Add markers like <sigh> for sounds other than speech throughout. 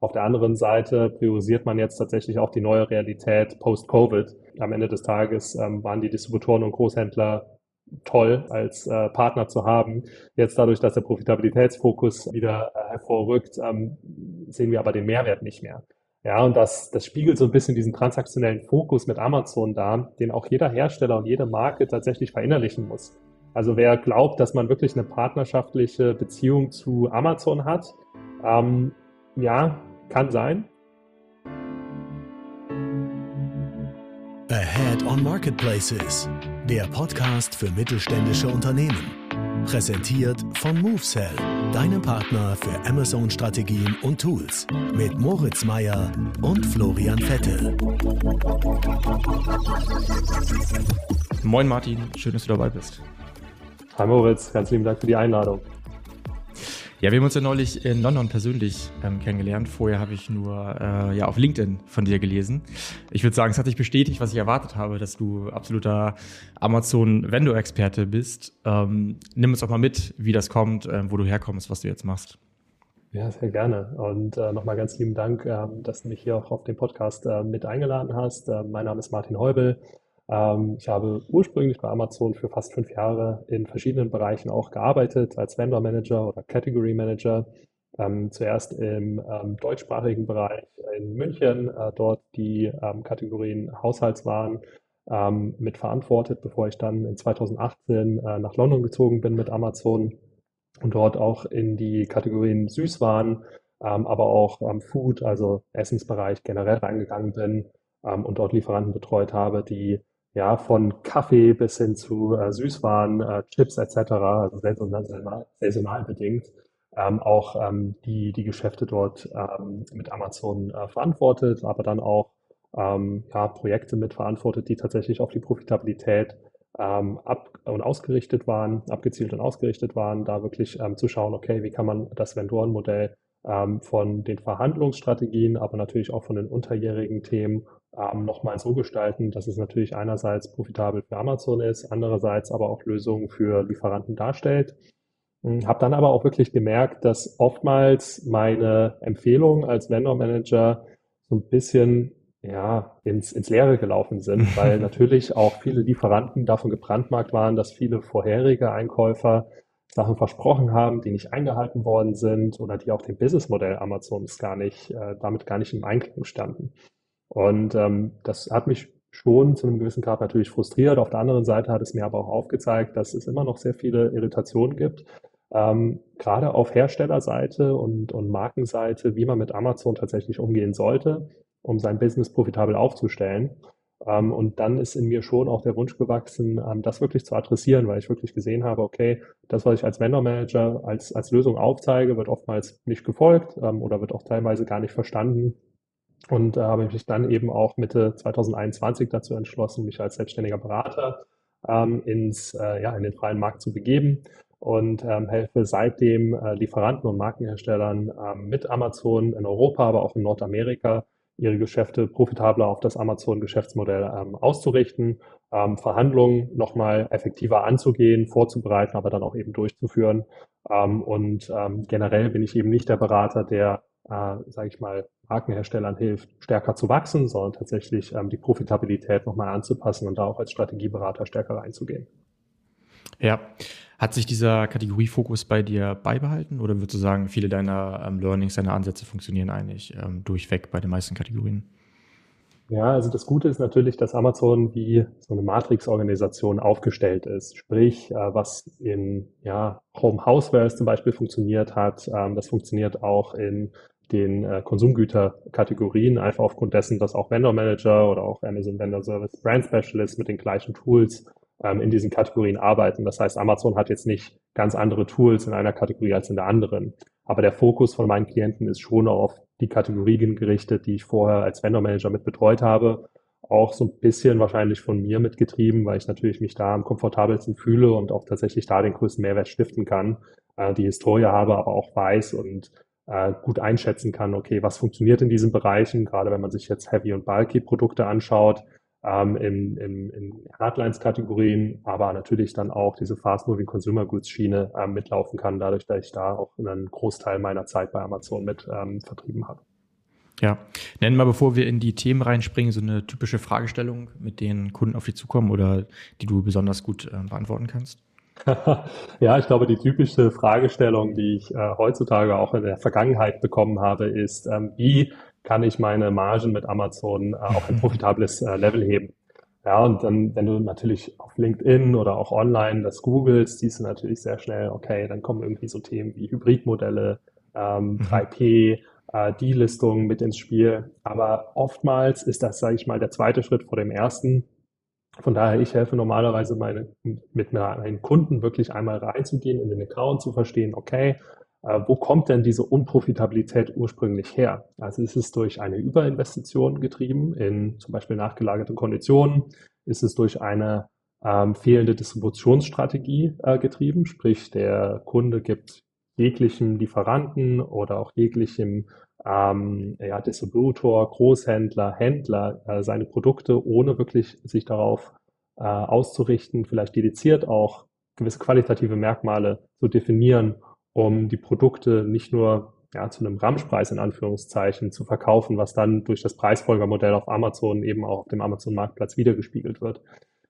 Auf der anderen Seite priorisiert man jetzt tatsächlich auch die neue Realität post-Covid. Am Ende des Tages ähm, waren die Distributoren und Großhändler toll als äh, Partner zu haben. Jetzt dadurch, dass der Profitabilitätsfokus wieder äh, hervorrückt, ähm, sehen wir aber den Mehrwert nicht mehr. Ja, und das, das spiegelt so ein bisschen diesen transaktionellen Fokus mit Amazon dar, den auch jeder Hersteller und jede Marke tatsächlich verinnerlichen muss. Also wer glaubt, dass man wirklich eine partnerschaftliche Beziehung zu Amazon hat, ähm, ja, kann sein. Ahead on Marketplaces, der Podcast für mittelständische Unternehmen. Präsentiert von MoveSell, deinem Partner für Amazon-Strategien und Tools. Mit Moritz Meyer und Florian Vettel. Moin Martin, schön, dass du dabei bist. Hi Moritz, ganz lieben Dank für die Einladung. Ja, wir haben uns ja neulich in London persönlich ähm, kennengelernt. Vorher habe ich nur äh, ja, auf LinkedIn von dir gelesen. Ich würde sagen, es hat sich bestätigt, was ich erwartet habe, dass du absoluter Amazon-Vendor-Experte bist. Ähm, nimm uns doch mal mit, wie das kommt, äh, wo du herkommst, was du jetzt machst. Ja, sehr gerne. Und äh, nochmal ganz lieben Dank, äh, dass du mich hier auch auf den Podcast äh, mit eingeladen hast. Äh, mein Name ist Martin Heubel. Ähm, ich habe ursprünglich bei Amazon für fast fünf Jahre in verschiedenen Bereichen auch gearbeitet, als Vendor Manager oder Category Manager. Ähm, zuerst im ähm, deutschsprachigen Bereich in München, äh, dort die Kategorien Haushaltswaren mit verantwortet, bevor ich dann in 2018 äh, nach London gezogen bin mit Amazon und dort auch in die Kategorien Süßwaren, aber auch Food, also Essensbereich generell reingegangen bin und dort Lieferanten betreut habe, die ja, von Kaffee bis hin zu äh, Süßwaren, äh, Chips etc., also saisonal, saisonal bedingt, ähm, auch ähm, die, die Geschäfte dort ähm, mit Amazon äh, verantwortet, aber dann auch ähm, ja, Projekte mit verantwortet, die tatsächlich auf die Profitabilität ähm, ab und ausgerichtet waren, abgezielt und ausgerichtet waren, da wirklich ähm, zu schauen, okay, wie kann man das Vendorenmodell von den Verhandlungsstrategien, aber natürlich auch von den unterjährigen Themen ähm, nochmal so gestalten, dass es natürlich einerseits profitabel für Amazon ist, andererseits aber auch Lösungen für Lieferanten darstellt. Hm, Habe dann aber auch wirklich gemerkt, dass oftmals meine Empfehlungen als Vendor Manager so ein bisschen ja, ins, ins Leere gelaufen sind, <laughs> weil natürlich auch viele Lieferanten davon gebrandmarkt waren, dass viele vorherige Einkäufer Sachen versprochen haben, die nicht eingehalten worden sind oder die auch dem Businessmodell Amazons gar nicht, äh, damit gar nicht im Einklang standen. Und ähm, das hat mich schon zu einem gewissen Grad natürlich frustriert. Auf der anderen Seite hat es mir aber auch aufgezeigt, dass es immer noch sehr viele Irritationen gibt, ähm, gerade auf Herstellerseite und, und Markenseite, wie man mit Amazon tatsächlich umgehen sollte, um sein Business profitabel aufzustellen. Ähm, und dann ist in mir schon auch der Wunsch gewachsen, ähm, das wirklich zu adressieren, weil ich wirklich gesehen habe, okay, das, was ich als Vendor Manager als, als Lösung aufzeige, wird oftmals nicht gefolgt ähm, oder wird auch teilweise gar nicht verstanden und äh, habe mich dann eben auch Mitte 2021 dazu entschlossen, mich als selbstständiger Berater ähm, ins, äh, ja, in den freien Markt zu begeben und ähm, helfe seitdem äh, Lieferanten und Markenherstellern ähm, mit Amazon in Europa, aber auch in Nordamerika ihre Geschäfte profitabler auf das Amazon-Geschäftsmodell ähm, auszurichten, ähm, Verhandlungen nochmal effektiver anzugehen, vorzubereiten, aber dann auch eben durchzuführen. Ähm, und ähm, generell bin ich eben nicht der Berater, der äh, sage ich mal, Markenherstellern hilft, stärker zu wachsen, sondern tatsächlich ähm, die Profitabilität nochmal anzupassen und da auch als Strategieberater stärker reinzugehen. Ja. Hat sich dieser Kategoriefokus bei dir beibehalten oder würdest du sagen, viele deiner ähm, Learnings, deiner Ansätze funktionieren eigentlich ähm, durchweg bei den meisten Kategorien? Ja, also das Gute ist natürlich, dass Amazon wie so eine Matrix-Organisation aufgestellt ist. Sprich, äh, was in ja, Home Housewares zum Beispiel funktioniert hat, ähm, das funktioniert auch in den äh, Konsumgüterkategorien, einfach aufgrund dessen, dass auch Vendor Manager oder auch Amazon Vendor Service Brand Specialists mit den gleichen Tools ähm, in diesen Kategorien arbeiten. Das heißt, Amazon hat jetzt nicht ganz andere Tools in einer Kategorie als in der anderen. Aber der Fokus von meinen Klienten ist schon auf die Kategorien gerichtet, die ich vorher als Vendor Manager mit betreut habe. Auch so ein bisschen wahrscheinlich von mir mitgetrieben, weil ich natürlich mich da am komfortabelsten fühle und auch tatsächlich da den größten Mehrwert stiften kann, äh, die Historie habe, aber auch weiß und äh, gut einschätzen kann, okay, was funktioniert in diesen Bereichen, gerade wenn man sich jetzt Heavy- und Bulky-Produkte anschaut, ähm, in, in, in Hardlines-Kategorien, aber natürlich dann auch diese Fast-Moving Consumer Goods-Schiene ähm, mitlaufen kann, dadurch, dass ich da auch einen Großteil meiner Zeit bei Amazon mit ähm, vertrieben habe. Ja, nennen mal, bevor wir in die Themen reinspringen, so eine typische Fragestellung, mit denen Kunden auf dich zukommen oder die du besonders gut äh, beantworten kannst. <laughs> ja, ich glaube, die typische Fragestellung, die ich äh, heutzutage auch in der Vergangenheit bekommen habe, ist, ähm, wie kann ich meine Margen mit Amazon äh, auf ein <laughs> profitables äh, Level heben? Ja, und dann, wenn du natürlich auf LinkedIn oder auch online das googelst, siehst du natürlich sehr schnell, okay, dann kommen irgendwie so Themen wie Hybridmodelle, ähm, 3P, mhm. äh, D-Listungen mit ins Spiel. Aber oftmals ist das, sage ich mal, der zweite Schritt vor dem ersten. Von daher, ich helfe normalerweise meine, mit meinen Kunden wirklich einmal reinzugehen, in den Account zu verstehen, okay, äh, wo kommt denn diese Unprofitabilität ursprünglich her? Also ist es durch eine Überinvestition getrieben in zum Beispiel nachgelagerte Konditionen? Ist es durch eine ähm, fehlende Distributionsstrategie äh, getrieben? Sprich, der Kunde gibt jeglichem Lieferanten oder auch jeglichem ähm, ja, Distributor, Großhändler, Händler äh, seine Produkte, ohne wirklich sich darauf äh, auszurichten, vielleicht dediziert auch gewisse qualitative Merkmale zu definieren, um die Produkte nicht nur ja, zu einem Ramschpreis in Anführungszeichen zu verkaufen, was dann durch das Preisfolgermodell auf Amazon eben auch auf dem Amazon-Marktplatz wiedergespiegelt wird.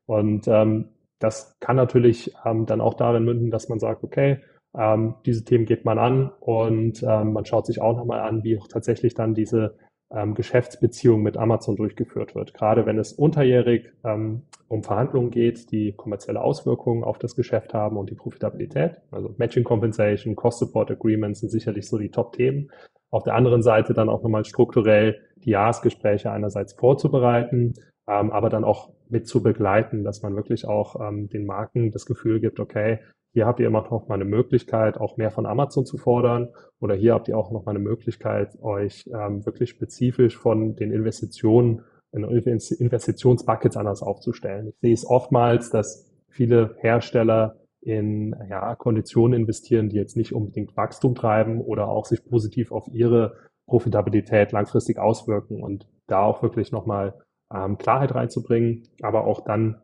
Und ähm, das kann natürlich ähm, dann auch darin münden, dass man sagt, okay, ähm, diese Themen geht man an und ähm, man schaut sich auch nochmal an, wie auch tatsächlich dann diese ähm, Geschäftsbeziehung mit Amazon durchgeführt wird. Gerade wenn es unterjährig ähm, um Verhandlungen geht, die kommerzielle Auswirkungen auf das Geschäft haben und die Profitabilität. Also Matching Compensation, Cost Support Agreements sind sicherlich so die Top-Themen. Auf der anderen Seite dann auch nochmal strukturell die Jahresgespräche einerseits vorzubereiten, ähm, aber dann auch mit zu begleiten, dass man wirklich auch ähm, den Marken das Gefühl gibt, okay, hier habt ihr immer noch mal eine Möglichkeit, auch mehr von Amazon zu fordern. Oder hier habt ihr auch noch mal eine Möglichkeit, euch ähm, wirklich spezifisch von den Investitionen in Investitionsbuckets anders aufzustellen. Ich sehe es oftmals, dass viele Hersteller in ja, Konditionen investieren, die jetzt nicht unbedingt Wachstum treiben oder auch sich positiv auf ihre Profitabilität langfristig auswirken und da auch wirklich nochmal ähm, Klarheit reinzubringen, aber auch dann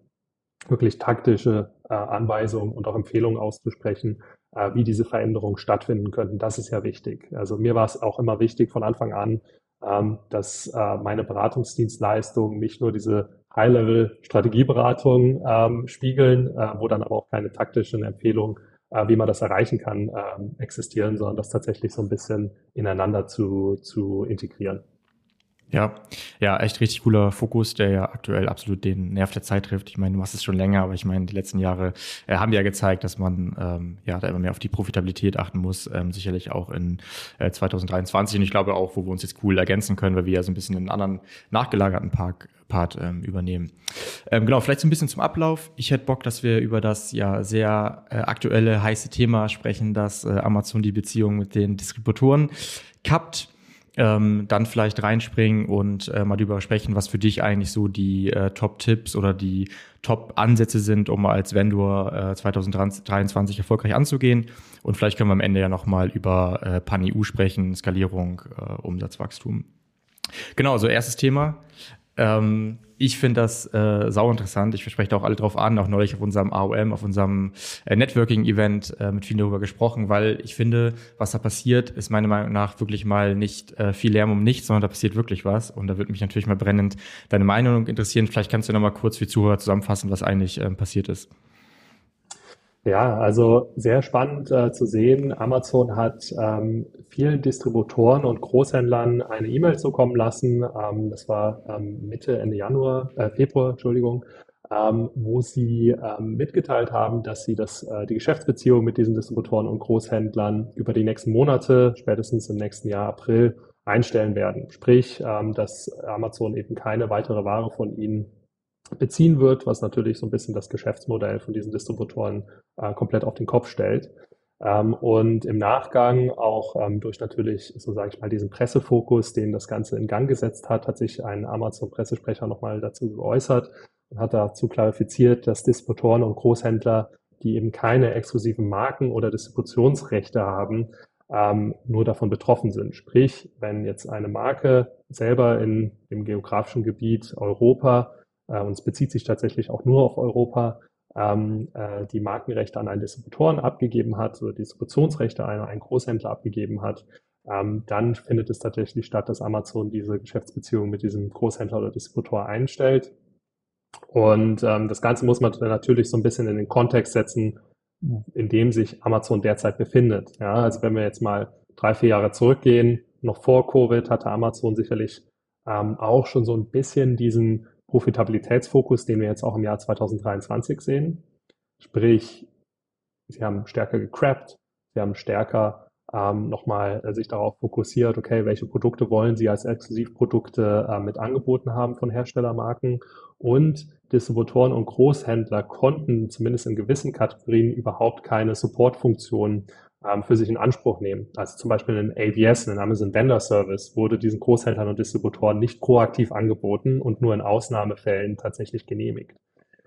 wirklich taktische äh, Anweisungen und auch Empfehlungen auszusprechen, äh, wie diese Veränderungen stattfinden könnten. Das ist ja wichtig. Also mir war es auch immer wichtig von Anfang an, ähm, dass äh, meine Beratungsdienstleistungen nicht nur diese High-Level-Strategieberatung ähm, spiegeln, äh, wo dann aber auch keine taktischen Empfehlungen, äh, wie man das erreichen kann, ähm, existieren, sondern das tatsächlich so ein bisschen ineinander zu, zu integrieren. Ja, ja, echt richtig cooler Fokus, der ja aktuell absolut den Nerv der Zeit trifft. Ich meine, du machst es schon länger, aber ich meine, die letzten Jahre äh, haben ja gezeigt, dass man ähm, ja da immer mehr auf die Profitabilität achten muss. Ähm, sicherlich auch in äh, 2023 und ich glaube auch, wo wir uns jetzt cool ergänzen können, weil wir ja so ein bisschen einen anderen nachgelagerten Park, Part ähm, übernehmen. Ähm, genau, vielleicht so ein bisschen zum Ablauf. Ich hätte Bock, dass wir über das ja sehr äh, aktuelle heiße Thema sprechen, dass äh, Amazon die Beziehung mit den Distributoren kappt ähm, dann vielleicht reinspringen und äh, mal darüber sprechen, was für dich eigentlich so die äh, Top-Tipps oder die Top-Ansätze sind, um als Vendor äh, 2023 erfolgreich anzugehen. Und vielleicht können wir am Ende ja nochmal über äh, Pan-EU sprechen, Skalierung, äh, Umsatzwachstum. Genau, so erstes Thema. Ähm, ich finde das äh, sau interessant. Ich verspreche da auch alle drauf an, auch neulich auf unserem AOM, auf unserem äh, Networking-Event äh, mit vielen darüber gesprochen, weil ich finde, was da passiert, ist meiner Meinung nach wirklich mal nicht äh, viel Lärm um nichts, sondern da passiert wirklich was. Und da würde mich natürlich mal brennend deine Meinung interessieren. Vielleicht kannst du noch mal kurz für Zuhörer zusammenfassen, was eigentlich ähm, passiert ist. Ja, also sehr spannend äh, zu sehen. Amazon hat ähm, vielen Distributoren und Großhändlern eine E-Mail zukommen lassen. Ähm, das war ähm, Mitte, Ende Januar, äh, Februar, Entschuldigung, ähm, wo sie ähm, mitgeteilt haben, dass sie das, äh, die Geschäftsbeziehung mit diesen Distributoren und Großhändlern über die nächsten Monate, spätestens im nächsten Jahr April, einstellen werden. Sprich, ähm, dass Amazon eben keine weitere Ware von ihnen beziehen wird, was natürlich so ein bisschen das Geschäftsmodell von diesen Distributoren äh, komplett auf den Kopf stellt. Ähm, und im Nachgang auch ähm, durch natürlich, so sage ich mal, diesen Pressefokus, den das Ganze in Gang gesetzt hat, hat sich ein Amazon-Pressesprecher nochmal dazu geäußert und hat dazu klarifiziert, dass Distributoren und Großhändler, die eben keine exklusiven Marken oder Distributionsrechte haben, ähm, nur davon betroffen sind. Sprich, wenn jetzt eine Marke selber in dem geografischen Gebiet Europa und es bezieht sich tatsächlich auch nur auf Europa, ähm, äh, die Markenrechte an einen Distributoren abgegeben hat oder Distributionsrechte an einen Großhändler abgegeben hat, ähm, dann findet es tatsächlich statt, dass Amazon diese Geschäftsbeziehung mit diesem Großhändler oder Distributor einstellt. Und ähm, das Ganze muss man natürlich so ein bisschen in den Kontext setzen, in dem sich Amazon derzeit befindet. Ja, also wenn wir jetzt mal drei, vier Jahre zurückgehen, noch vor Covid hatte Amazon sicherlich ähm, auch schon so ein bisschen diesen Profitabilitätsfokus, den wir jetzt auch im Jahr 2023 sehen. Sprich, sie haben stärker gecrappt, sie haben stärker ähm, nochmal äh, sich darauf fokussiert, okay, welche Produkte wollen sie als Exklusivprodukte äh, mit angeboten haben von Herstellermarken und Distributoren und Großhändler konnten zumindest in gewissen Kategorien überhaupt keine Supportfunktion ähm, für sich in Anspruch nehmen. Also zum Beispiel ein AVS, ein Amazon Vendor Service, wurde diesen Großhändlern und Distributoren nicht proaktiv angeboten und nur in Ausnahmefällen tatsächlich genehmigt.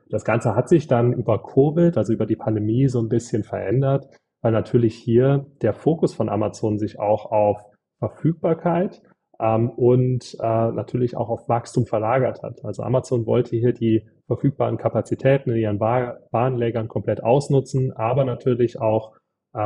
Das Ganze hat sich dann über Covid, also über die Pandemie, so ein bisschen verändert, weil natürlich hier der Fokus von Amazon sich auch auf Verfügbarkeit ähm, und äh, natürlich auch auf Wachstum verlagert hat. Also Amazon wollte hier die verfügbaren Kapazitäten in ihren Warenlägern komplett ausnutzen, aber natürlich auch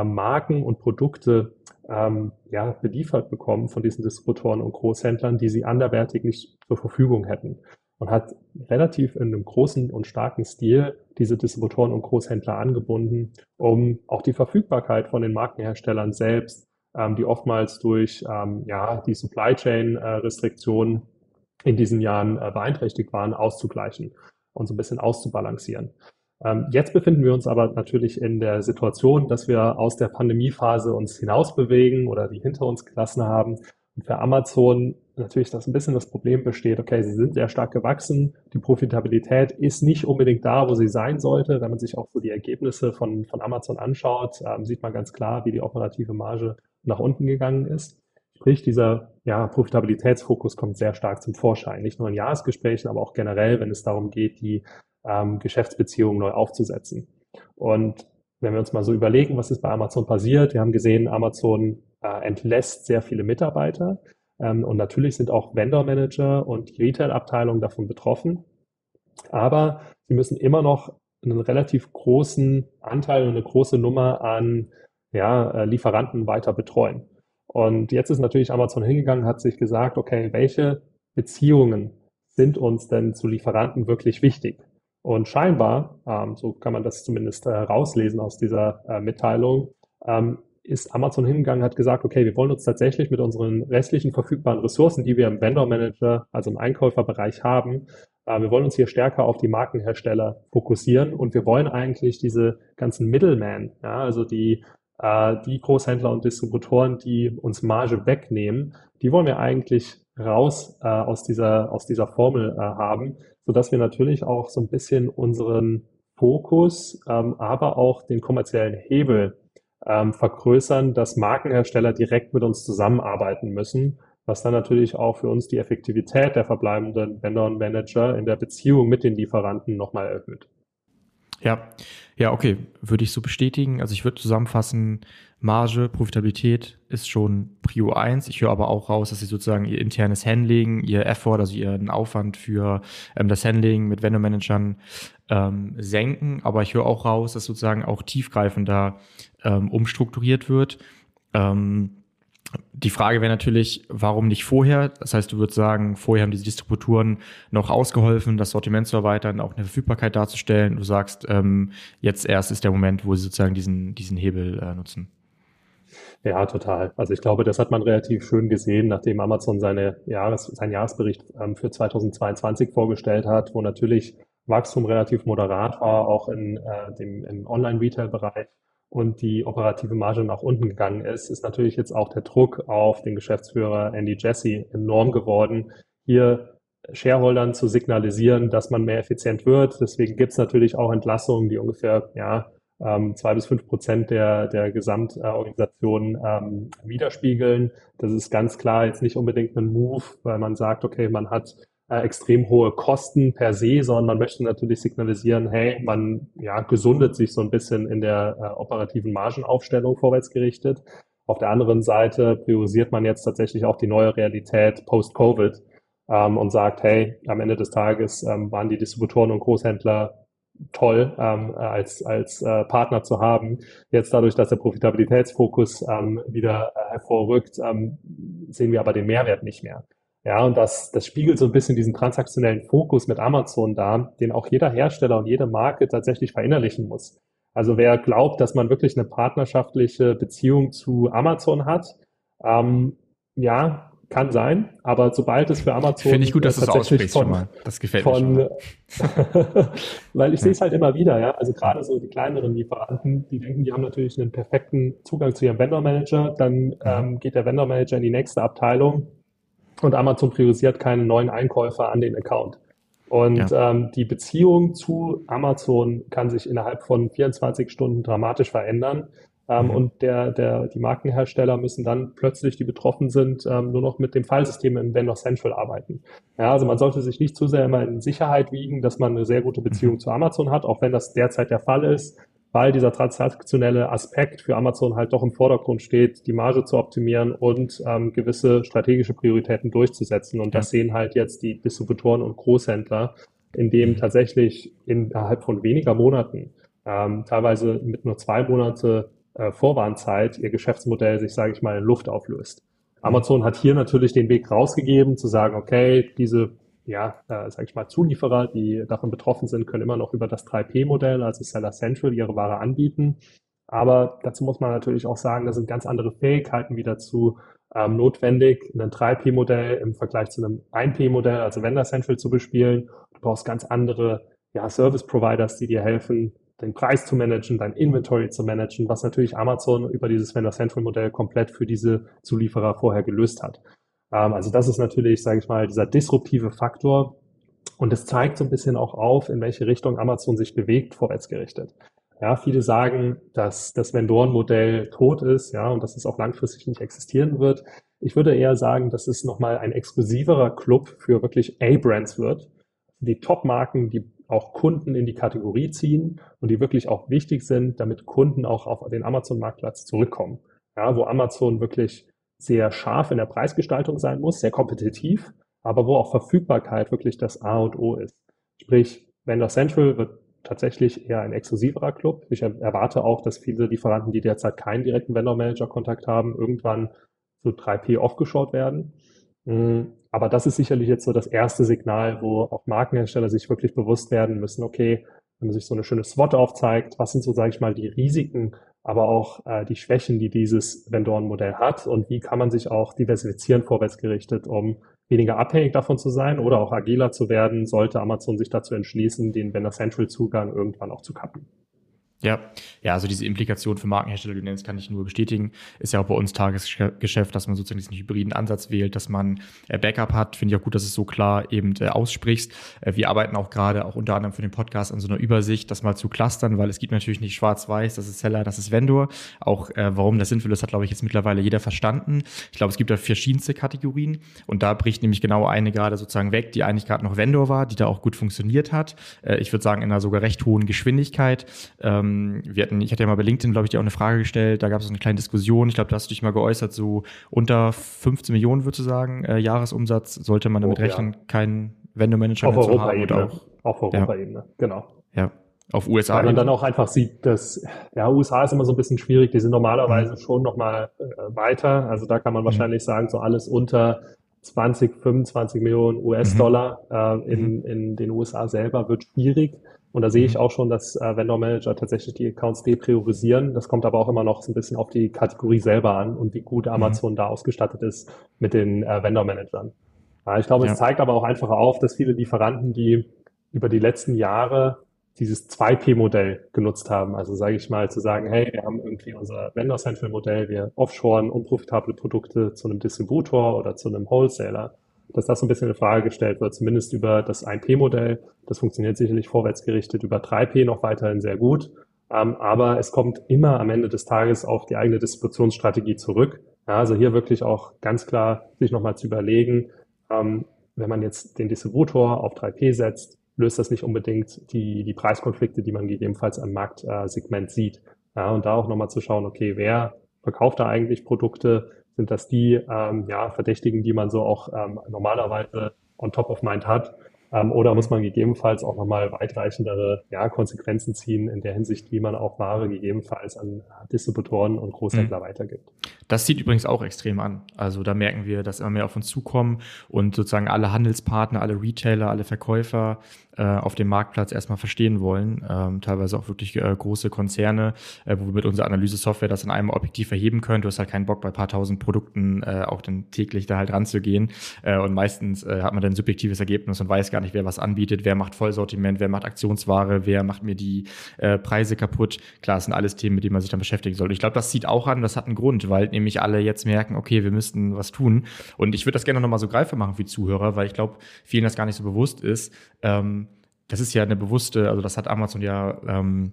Marken und Produkte ähm, ja, beliefert bekommen von diesen Distributoren und Großhändlern, die sie anderwertig nicht zur Verfügung hätten. Und hat relativ in einem großen und starken Stil diese Distributoren und Großhändler angebunden, um auch die Verfügbarkeit von den Markenherstellern selbst, ähm, die oftmals durch ähm, ja, die Supply Chain äh, Restriktionen in diesen Jahren äh, beeinträchtigt waren, auszugleichen und so ein bisschen auszubalancieren. Ähm, jetzt befinden wir uns aber natürlich in der Situation, dass wir aus der Pandemiephase uns hinausbewegen oder die hinter uns gelassen haben. Und für Amazon natürlich das ein bisschen das Problem besteht, okay, sie sind sehr stark gewachsen, die Profitabilität ist nicht unbedingt da, wo sie sein sollte. Wenn man sich auch so die Ergebnisse von, von Amazon anschaut, ähm, sieht man ganz klar, wie die operative Marge nach unten gegangen ist. Sprich, dieser ja, Profitabilitätsfokus kommt sehr stark zum Vorschein. Nicht nur in Jahresgesprächen, aber auch generell, wenn es darum geht, die ähm, Geschäftsbeziehungen neu aufzusetzen. Und wenn wir uns mal so überlegen, was ist bei Amazon passiert, wir haben gesehen, Amazon äh, entlässt sehr viele Mitarbeiter ähm, und natürlich sind auch Vendor-Manager und die Retail-Abteilung davon betroffen. Aber sie müssen immer noch einen relativ großen Anteil und eine große Nummer an ja, äh, Lieferanten weiter betreuen. Und jetzt ist natürlich Amazon hingegangen, hat sich gesagt, okay, welche Beziehungen sind uns denn zu Lieferanten wirklich wichtig? Und scheinbar, ähm, so kann man das zumindest äh, rauslesen aus dieser äh, Mitteilung, ähm, ist Amazon hingegangen, hat gesagt, okay, wir wollen uns tatsächlich mit unseren restlichen verfügbaren Ressourcen, die wir im Vendor Manager, also im Einkäuferbereich haben, äh, wir wollen uns hier stärker auf die Markenhersteller fokussieren. Und wir wollen eigentlich diese ganzen Middlemen, ja, also die, äh, die Großhändler und Distributoren, die uns Marge wegnehmen, die wollen wir eigentlich raus äh, aus dieser aus dieser Formel äh, haben, so dass wir natürlich auch so ein bisschen unseren Fokus, ähm, aber auch den kommerziellen Hebel ähm, vergrößern, dass Markenhersteller direkt mit uns zusammenarbeiten müssen, was dann natürlich auch für uns die Effektivität der verbleibenden Vendor und Manager in der Beziehung mit den Lieferanten nochmal erhöht. Ja, ja, okay, würde ich so bestätigen. Also ich würde zusammenfassen, Marge, Profitabilität ist schon Prio 1. Ich höre aber auch raus, dass sie sozusagen ihr internes Handling, ihr Effort, also ihren Aufwand für ähm, das Handling mit Vendor-Managern ähm, senken. Aber ich höre auch raus, dass sozusagen auch tiefgreifender ähm, umstrukturiert wird. Ähm, die Frage wäre natürlich, warum nicht vorher? Das heißt, du würdest sagen, vorher haben diese Distributoren noch ausgeholfen, das Sortiment zu erweitern, auch eine Verfügbarkeit darzustellen. Du sagst, ähm, jetzt erst ist der Moment, wo sie sozusagen diesen, diesen Hebel äh, nutzen. Ja, total. Also ich glaube, das hat man relativ schön gesehen, nachdem Amazon seine Jahres, seinen Jahresbericht ähm, für 2022 vorgestellt hat, wo natürlich Wachstum relativ moderat war, auch in äh, dem im Online-Retail-Bereich und die operative Marge nach unten gegangen ist, ist natürlich jetzt auch der Druck auf den Geschäftsführer Andy Jesse enorm geworden, hier Shareholdern zu signalisieren, dass man mehr effizient wird. Deswegen gibt es natürlich auch Entlassungen, die ungefähr ja, ähm, zwei bis fünf Prozent der, der Gesamtorganisation ähm, widerspiegeln. Das ist ganz klar jetzt nicht unbedingt ein Move, weil man sagt, okay, man hat äh, extrem hohe Kosten per se, sondern man möchte natürlich signalisieren, hey, man ja, gesundet sich so ein bisschen in der äh, operativen Margenaufstellung vorwärts gerichtet. Auf der anderen Seite priorisiert man jetzt tatsächlich auch die neue Realität post-Covid ähm, und sagt, hey, am Ende des Tages ähm, waren die Distributoren und Großhändler toll ähm, als, als äh, Partner zu haben. Jetzt dadurch, dass der Profitabilitätsfokus ähm, wieder äh, hervorrückt, ähm, sehen wir aber den Mehrwert nicht mehr. Ja, und das, das spiegelt so ein bisschen diesen transaktionellen Fokus mit Amazon dar, den auch jeder Hersteller und jede Marke tatsächlich verinnerlichen muss. Also wer glaubt, dass man wirklich eine partnerschaftliche Beziehung zu Amazon hat, ähm, ja, kann sein, aber sobald es für Amazon finde ich gut, dass du es aussprichst von, schon mal. Das gefällt von, mir weil ich sehe es halt immer wieder, ja. Also gerade so die kleineren Lieferanten, die denken, die haben natürlich einen perfekten Zugang zu ihrem Vendor Manager, dann ähm, geht der Vendor Manager in die nächste Abteilung und Amazon priorisiert keinen neuen Einkäufer an den Account. Und ja. ähm, die Beziehung zu Amazon kann sich innerhalb von 24 Stunden dramatisch verändern. Ähm, mhm. Und der, der, die Markenhersteller müssen dann plötzlich, die betroffen sind, ähm, nur noch mit dem Filesystem in Vendor Central arbeiten. Ja, also man sollte sich nicht zu sehr immer in Sicherheit wiegen, dass man eine sehr gute Beziehung mhm. zu Amazon hat, auch wenn das derzeit der Fall ist, weil dieser transaktionelle Aspekt für Amazon halt doch im Vordergrund steht, die Marge zu optimieren und ähm, gewisse strategische Prioritäten durchzusetzen. Und das sehen halt jetzt die Distributoren und Großhändler, in dem mhm. tatsächlich innerhalb von weniger Monaten, ähm, teilweise mit nur zwei Monate äh, Vorwarnzeit ihr Geschäftsmodell sich, sage ich mal, in Luft auflöst. Amazon hat hier natürlich den Weg rausgegeben, zu sagen, okay, diese, ja, äh, sage ich mal, Zulieferer, die davon betroffen sind, können immer noch über das 3P-Modell, also Seller Central, ihre Ware anbieten. Aber dazu muss man natürlich auch sagen, da sind ganz andere Fähigkeiten wieder zu ähm, notwendig, ein 3P-Modell im Vergleich zu einem 1P-Modell, also Vendor Central zu bespielen. Du brauchst ganz andere ja, Service-Providers, die dir helfen, den Preis zu managen, dein Inventory zu managen, was natürlich Amazon über dieses Vendor Central Modell komplett für diese Zulieferer vorher gelöst hat. Ähm, also das ist natürlich, sage ich mal, dieser disruptive Faktor. Und es zeigt so ein bisschen auch auf, in welche Richtung Amazon sich bewegt, vorwärtsgerichtet. Ja, viele sagen, dass das Vendoren-Modell tot ist, ja, und dass es auch langfristig nicht existieren wird. Ich würde eher sagen, dass es nochmal ein exklusiverer Club für wirklich A-Brands wird. Die Top-Marken, die auch Kunden in die Kategorie ziehen und die wirklich auch wichtig sind, damit Kunden auch auf den Amazon-Marktplatz zurückkommen. Ja, wo Amazon wirklich sehr scharf in der Preisgestaltung sein muss, sehr kompetitiv, aber wo auch Verfügbarkeit wirklich das A und O ist. Sprich, Vendor Central wird tatsächlich eher ein exklusiverer Club. Ich erwarte auch, dass viele Lieferanten, die derzeit keinen direkten Vendor Manager Kontakt haben, irgendwann zu 3P aufgeschaut werden. Mm, aber das ist sicherlich jetzt so das erste Signal, wo auch Markenhersteller sich wirklich bewusst werden müssen, okay, wenn man sich so eine schöne SWOT aufzeigt, was sind so, sage ich mal, die Risiken, aber auch äh, die Schwächen, die dieses Vendorenmodell hat und wie kann man sich auch diversifizieren vorwärtsgerichtet, um weniger abhängig davon zu sein oder auch agiler zu werden, sollte Amazon sich dazu entschließen, den Vendor Central Zugang irgendwann auch zu kappen. Ja, ja, also diese Implikation für Markenhersteller, du nennst, kann ich nur bestätigen. Ist ja auch bei uns Tagesgeschäft, dass man sozusagen diesen hybriden Ansatz wählt, dass man äh, Backup hat. Finde ich auch gut, dass es so klar eben äh, aussprichst. Äh, wir arbeiten auch gerade, auch unter anderem für den Podcast, an so einer Übersicht, das mal zu clustern, weil es gibt natürlich nicht schwarz-weiß, das ist Seller, das ist Vendor. Auch äh, warum das sinnvoll ist, hat, glaube ich, jetzt mittlerweile jeder verstanden. Ich glaube, es gibt da verschiedenste Kategorien und da bricht nämlich genau eine gerade sozusagen weg, die eigentlich gerade noch Vendor war, die da auch gut funktioniert hat. Äh, ich würde sagen, in einer sogar recht hohen Geschwindigkeit. Ähm, ähm, wir hatten, ich hatte ja mal bei LinkedIn, glaube ich, dir auch eine Frage gestellt, da gab es eine kleine Diskussion, ich glaube, da hast du dich mal geäußert, so unter 15 Millionen, würdest du sagen, äh, Jahresumsatz, sollte man damit oh, rechnen, ja. keinen Vendor-Manager auf Europa-Ebene. Auch, auf Europa-Ebene, ja. genau. Ja, auf USA. Weil man dann auch einfach sieht, dass, ja, USA ist immer so ein bisschen schwierig, die sind normalerweise mhm. schon nochmal äh, weiter, also da kann man mhm. wahrscheinlich sagen, so alles unter 20, 25 Millionen US-Dollar mhm. äh, in, mhm. in den USA selber wird schwierig. Und da sehe ich mhm. auch schon, dass äh, Vendor Manager tatsächlich die Accounts depriorisieren. Das kommt aber auch immer noch so ein bisschen auf die Kategorie selber an und wie gut mhm. Amazon mhm. da ausgestattet ist mit den äh, Vendor Managern. Ja, ich glaube, ja. es zeigt aber auch einfach auf, dass viele Lieferanten, die über die letzten Jahre dieses 2P-Modell genutzt haben. Also sage ich mal zu sagen, hey, wir haben irgendwie unser Vendor Central Modell, wir offshoren unprofitable Produkte zu einem Distributor oder zu einem Wholesaler dass das so ein bisschen in Frage gestellt wird, zumindest über das 1P-Modell. Das funktioniert sicherlich vorwärtsgerichtet über 3P noch weiterhin sehr gut. Ähm, aber es kommt immer am Ende des Tages auf die eigene Distributionsstrategie zurück. Also hier wirklich auch ganz klar sich nochmal zu überlegen, ähm, wenn man jetzt den Distributor auf 3P setzt, löst das nicht unbedingt die, die Preiskonflikte, die man gegebenenfalls am Marktsegment sieht. Und da auch nochmal zu schauen, okay, wer verkauft da eigentlich Produkte, sind das die ähm, ja, Verdächtigen, die man so auch ähm, normalerweise on top of mind hat. Ähm, oder muss man gegebenenfalls auch nochmal weitreichendere ja, Konsequenzen ziehen in der Hinsicht, wie man auch Ware gegebenenfalls an Distributoren und Großhändler mhm. weitergibt? Das zieht übrigens auch extrem an. Also da merken wir, dass immer mehr auf uns zukommen und sozusagen alle Handelspartner, alle Retailer, alle Verkäufer äh, auf dem Marktplatz erstmal verstehen wollen. Ähm, teilweise auch wirklich äh, große Konzerne, äh, wo wir mit unserer Analyse-Software das in einem Objektiv erheben können. Du hast halt keinen Bock, bei paar tausend Produkten äh, auch dann täglich da halt ranzugehen. Äh, und meistens äh, hat man dann ein subjektives Ergebnis und weiß gar nicht, wer was anbietet, wer macht Vollsortiment, wer macht Aktionsware, wer macht mir die äh, Preise kaputt. Klar, das sind alles Themen, mit denen man sich dann beschäftigen sollte. Ich glaube, das zieht auch an, das hat einen Grund, weil nämlich alle jetzt merken, okay, wir müssten was tun. Und ich würde das gerne nochmal so greifbar machen für die Zuhörer, weil ich glaube, vielen das gar nicht so bewusst ist. Ähm, das ist ja eine bewusste, also das hat Amazon ja ähm,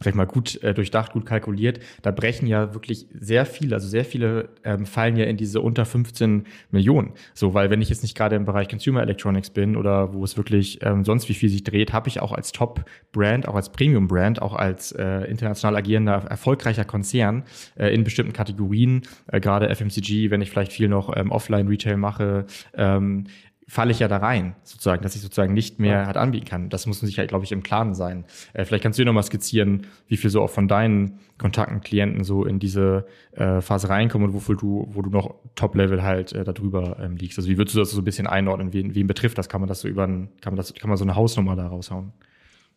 sag ich mal, gut äh, durchdacht, gut kalkuliert, da brechen ja wirklich sehr viele, also sehr viele ähm, fallen ja in diese unter 15 Millionen. So, weil wenn ich jetzt nicht gerade im Bereich Consumer Electronics bin oder wo es wirklich ähm, sonst wie viel sich dreht, habe ich auch als Top-Brand, auch als Premium-Brand, auch als äh, international agierender, erfolgreicher Konzern äh, in bestimmten Kategorien, äh, gerade FMCG, wenn ich vielleicht viel noch ähm, Offline-Retail mache, ähm, falle ich ja da rein, sozusagen, dass ich sozusagen nicht mehr halt anbieten kann. Das muss man sich halt, glaube ich, im Klaren sein. Äh, vielleicht kannst du dir nochmal skizzieren, wie viel so auch von deinen Kontakten, Klienten so in diese äh, Phase reinkommen und wofür du, wo du noch Top-Level halt äh, darüber ähm, liegst. Also wie würdest du das so ein bisschen einordnen? Wen, wen betrifft das? Kann man das so über ein, kann man das, kann man so eine Hausnummer da raushauen?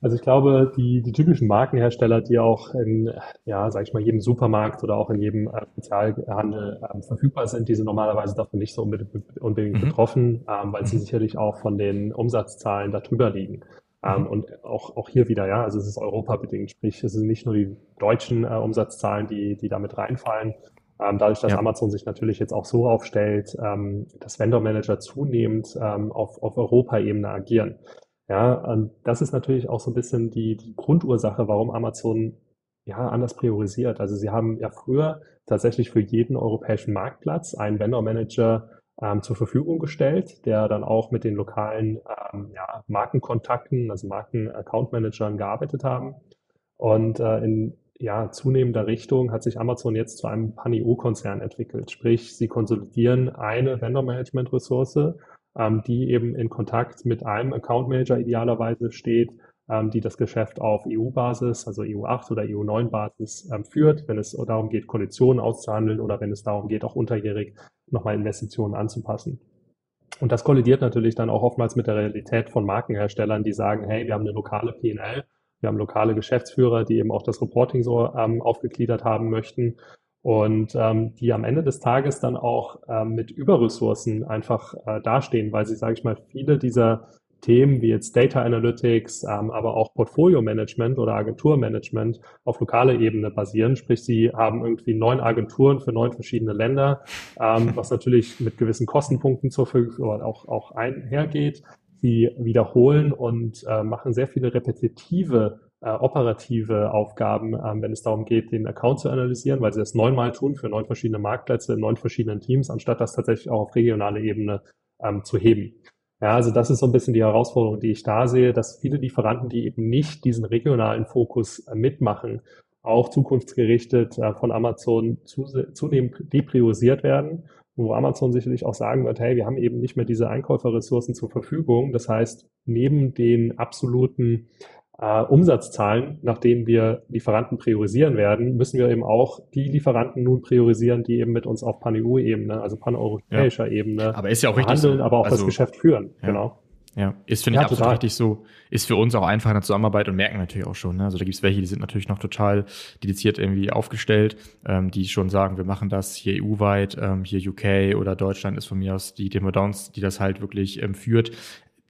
Also ich glaube, die, die typischen Markenhersteller, die auch in, ja, sag ich mal, jedem Supermarkt oder auch in jedem äh, Spezialhandel ähm, verfügbar sind, die sind normalerweise davon nicht so unbedingt, unbedingt mhm. betroffen, ähm, weil sie mhm. sicherlich auch von den Umsatzzahlen darüber liegen. Ähm, mhm. und auch, auch hier wieder, ja, also es ist europabedingt, sprich, es sind nicht nur die deutschen äh, Umsatzzahlen, die, die damit reinfallen. Ähm, dadurch, dass ja. Amazon sich natürlich jetzt auch so aufstellt, ähm, dass Vendor Manager zunehmend ähm, auf, auf Europaebene agieren. Ja, und das ist natürlich auch so ein bisschen die, die Grundursache, warum Amazon ja anders priorisiert. Also sie haben ja früher tatsächlich für jeden europäischen Marktplatz einen Vendor Manager ähm, zur Verfügung gestellt, der dann auch mit den lokalen ähm, ja, Markenkontakten, also Marken-Account-Managern gearbeitet haben. Und äh, in ja, zunehmender Richtung hat sich Amazon jetzt zu einem Pan-EU-Konzern entwickelt. Sprich, sie konsolidieren eine Vendor-Management-Ressource ähm, die eben in Kontakt mit einem Account Manager idealerweise steht, ähm, die das Geschäft auf EU-Basis, also EU8 oder EU9-Basis ähm, führt, wenn es darum geht, Konditionen auszuhandeln oder wenn es darum geht, auch unterjährig nochmal Investitionen anzupassen. Und das kollidiert natürlich dann auch oftmals mit der Realität von Markenherstellern, die sagen, hey, wir haben eine lokale PNL, wir haben lokale Geschäftsführer, die eben auch das Reporting so ähm, aufgegliedert haben möchten und ähm, die am Ende des Tages dann auch ähm, mit Überressourcen einfach äh, dastehen, weil sie, sage ich mal, viele dieser Themen wie jetzt Data Analytics, ähm, aber auch Portfolio Management oder Agenturmanagement auf lokaler Ebene basieren. Sprich, sie haben irgendwie neun Agenturen für neun verschiedene Länder, ähm, <laughs> was natürlich mit gewissen Kostenpunkten zur Verfügung auch, auch einhergeht. Sie wiederholen und äh, machen sehr viele repetitive äh, operative Aufgaben, ähm, wenn es darum geht, den Account zu analysieren, weil sie das neunmal tun für neun verschiedene Marktplätze in neun verschiedenen Teams, anstatt das tatsächlich auch auf regionale Ebene ähm, zu heben. Ja, also das ist so ein bisschen die Herausforderung, die ich da sehe, dass viele Lieferanten, die eben nicht diesen regionalen Fokus äh, mitmachen, auch zukunftsgerichtet äh, von Amazon zu, zunehmend depriorisiert werden, wo Amazon sicherlich auch sagen wird, hey, wir haben eben nicht mehr diese Einkäuferressourcen zur Verfügung. Das heißt, neben den absoluten äh, Umsatzzahlen, nach denen wir Lieferanten priorisieren werden, müssen wir eben auch die Lieferanten nun priorisieren, die eben mit uns auf Pan-EU-Ebene, also paneuropäischer ja. Ebene aber ist ja auch richtig handeln, so. aber auch also, das Geschäft führen. Ja. Genau. Ja, ist, finde ja, ich, absolut total. richtig so. Ist für uns auch einfach in der Zusammenarbeit und merken natürlich auch schon. Ne? Also da gibt es welche, die sind natürlich noch total dediziert irgendwie aufgestellt, ähm, die schon sagen, wir machen das hier EU-weit, ähm, hier UK oder Deutschland ist von mir aus die Demo Downs, die das halt wirklich ähm, führt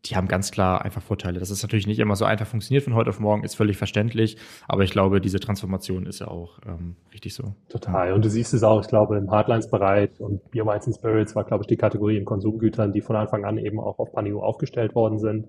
die haben ganz klar einfach Vorteile. Dass es natürlich nicht immer so einfach funktioniert von heute auf morgen, ist völlig verständlich. Aber ich glaube, diese Transformation ist ja auch ähm, richtig so. Total. Und du siehst es auch, ich glaube, im Hardlines-Bereich und Biomines and Spirits war, glaube ich, die Kategorie in Konsumgütern, die von Anfang an eben auch auf Panio aufgestellt worden sind.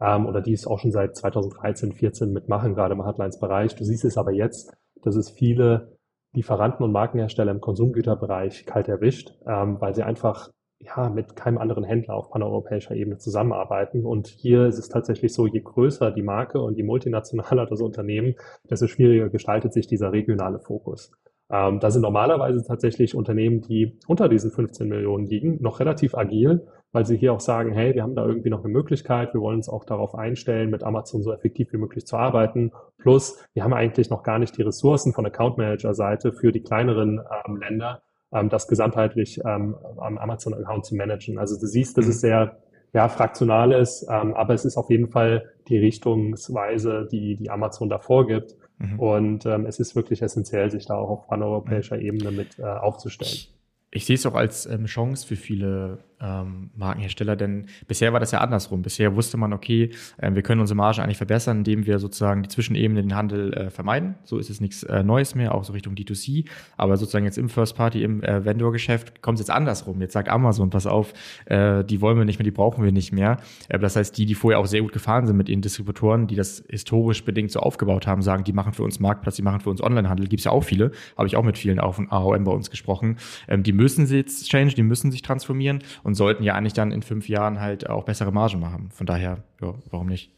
Ähm, oder die es auch schon seit 2013, 14 mitmachen, gerade im Hardlines-Bereich. Du siehst es aber jetzt, dass es viele Lieferanten und Markenhersteller im Konsumgüterbereich kalt erwischt, ähm, weil sie einfach ja, mit keinem anderen Händler auf paneuropäischer Ebene zusammenarbeiten. Und hier ist es tatsächlich so, je größer die Marke und je multinationaler <laughs> das Unternehmen, desto schwieriger gestaltet sich dieser regionale Fokus. Ähm, da sind normalerweise tatsächlich Unternehmen, die unter diesen 15 Millionen liegen, noch relativ agil, weil sie hier auch sagen, hey, wir haben da irgendwie noch eine Möglichkeit, wir wollen uns auch darauf einstellen, mit Amazon so effektiv wie möglich zu arbeiten. Plus, wir haben eigentlich noch gar nicht die Ressourcen von Account Manager Seite für die kleineren ähm, Länder, das gesamtheitlich ähm, am Amazon-Account zu managen. Also du siehst, dass mhm. es sehr ja, fraktional ist, ähm, aber es ist auf jeden Fall die Richtungsweise, die, die Amazon da vorgibt. Mhm. Und ähm, es ist wirklich essentiell, sich da auch auf paneuropäischer mhm. Ebene mit äh, aufzustellen. Ich sehe es auch als ähm, Chance für viele ähm, Markenhersteller, denn bisher war das ja andersrum. Bisher wusste man, okay, äh, wir können unsere Marge eigentlich verbessern, indem wir sozusagen die Zwischenebene den Handel äh, vermeiden. So ist es nichts äh, Neues mehr, auch so Richtung D2C. Aber sozusagen jetzt im First Party, im äh, Vendor-Geschäft kommt es jetzt andersrum. Jetzt sagt Amazon, pass auf, äh, die wollen wir nicht mehr, die brauchen wir nicht mehr. Äh, das heißt, die, die vorher auch sehr gut gefahren sind mit ihren Distributoren, die das historisch bedingt so aufgebaut haben, sagen, die machen für uns Marktplatz, die machen für uns Onlinehandel. Gibt es ja auch viele, habe ich auch mit vielen auf AOM bei uns gesprochen. Ähm, die müssen sich jetzt change, die müssen sich transformieren und sollten ja eigentlich dann in fünf Jahren halt auch bessere Margen machen. Von daher, ja, warum nicht?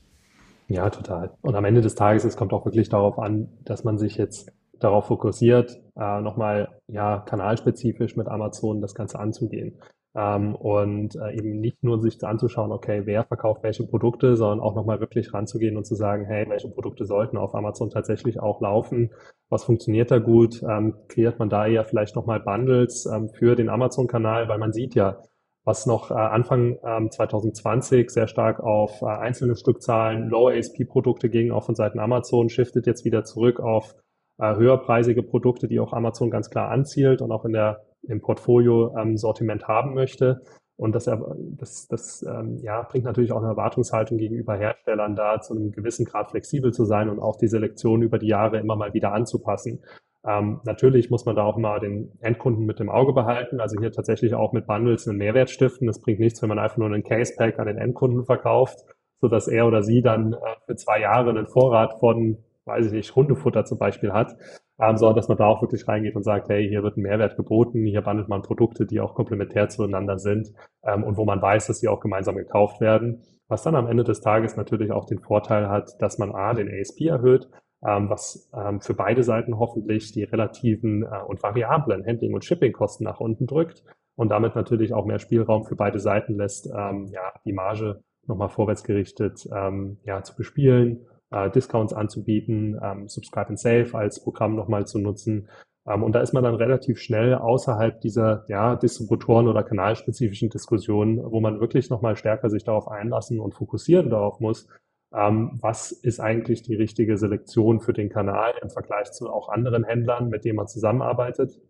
Ja, total. Und am Ende des Tages, es kommt auch wirklich darauf an, dass man sich jetzt darauf fokussiert, äh, nochmal ja kanalspezifisch mit Amazon das Ganze anzugehen. Ähm, und äh, eben nicht nur sich anzuschauen, okay, wer verkauft welche Produkte, sondern auch nochmal wirklich ranzugehen und zu sagen, hey, welche Produkte sollten auf Amazon tatsächlich auch laufen? Was funktioniert da gut? Ähm, kreiert man da eher vielleicht nochmal Bundles ähm, für den Amazon-Kanal, weil man sieht ja, was noch äh, Anfang ähm, 2020 sehr stark auf äh, einzelne Stückzahlen, Lower ASP-Produkte ging, auch von Seiten Amazon, shiftet jetzt wieder zurück auf äh, höherpreisige Produkte, die auch Amazon ganz klar anzielt und auch in der im Portfolio ähm, Sortiment haben möchte. Und das, das, das ähm, ja, bringt natürlich auch eine Erwartungshaltung gegenüber Herstellern da, zu einem gewissen Grad flexibel zu sein und auch die Selektion über die Jahre immer mal wieder anzupassen. Ähm, natürlich muss man da auch mal den Endkunden mit dem Auge behalten, also hier tatsächlich auch mit Bundles einen Mehrwert stiften. Das bringt nichts, wenn man einfach nur einen Case-Pack an den Endkunden verkauft, so dass er oder sie dann äh, für zwei Jahre einen Vorrat von, weiß ich nicht, Hundefutter zum Beispiel hat ähm, sondern dass man da auch wirklich reingeht und sagt, hey, hier wird ein Mehrwert geboten, hier bandelt man Produkte, die auch komplementär zueinander sind ähm, und wo man weiß, dass sie auch gemeinsam gekauft werden. Was dann am Ende des Tages natürlich auch den Vorteil hat, dass man A, den ASP erhöht, was ähm, für beide Seiten hoffentlich die relativen äh, und variablen Handling- und Shippingkosten nach unten drückt und damit natürlich auch mehr Spielraum für beide Seiten lässt, ähm, ja, die Marge nochmal vorwärtsgerichtet ähm, ja, zu bespielen äh, Discounts anzubieten, ähm, Subscribe and Save als Programm nochmal zu nutzen. Ähm, und da ist man dann relativ schnell außerhalb dieser ja, Distributoren- oder kanalspezifischen Diskussionen, wo man wirklich nochmal stärker sich darauf einlassen und fokussieren darauf muss, ähm, was ist eigentlich die richtige Selektion für den Kanal im Vergleich zu auch anderen Händlern, mit denen man zusammenarbeitet.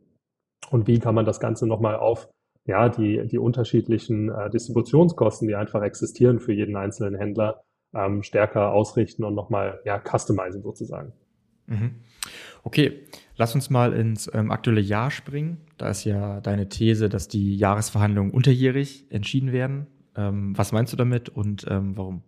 Und wie kann man das Ganze nochmal auf ja, die, die unterschiedlichen äh, Distributionskosten, die einfach existieren für jeden einzelnen Händler, ähm, stärker ausrichten und nochmal ja, customizen sozusagen. Mhm. Okay, lass uns mal ins ähm, aktuelle Jahr springen. Da ist ja deine These, dass die Jahresverhandlungen unterjährig entschieden werden. Ähm, was meinst du damit und ähm, warum?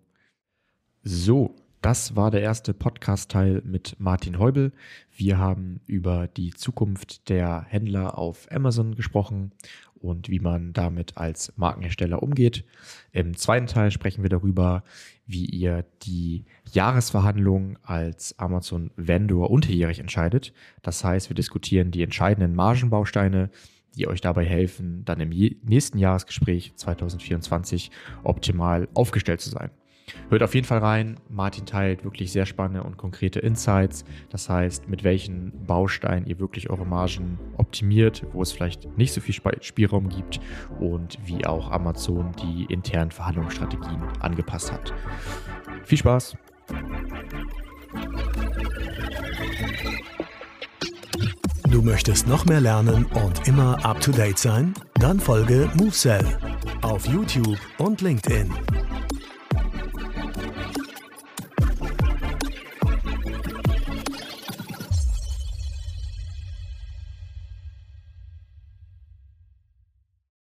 So, das war der erste Podcast-Teil mit Martin Heubel. Wir haben über die Zukunft der Händler auf Amazon gesprochen und wie man damit als Markenhersteller umgeht. Im zweiten Teil sprechen wir darüber, wie ihr die Jahresverhandlungen als Amazon Vendor unterjährig entscheidet. Das heißt, wir diskutieren die entscheidenden Margenbausteine, die euch dabei helfen, dann im nächsten Jahresgespräch 2024 optimal aufgestellt zu sein. Hört auf jeden Fall rein. Martin teilt wirklich sehr spannende und konkrete Insights. Das heißt, mit welchen Bausteinen ihr wirklich eure Margen optimiert, wo es vielleicht nicht so viel Spielraum gibt und wie auch Amazon die internen Verhandlungsstrategien angepasst hat. Viel Spaß! Du möchtest noch mehr lernen und immer up to date sein? Dann folge MoveSell auf YouTube und LinkedIn.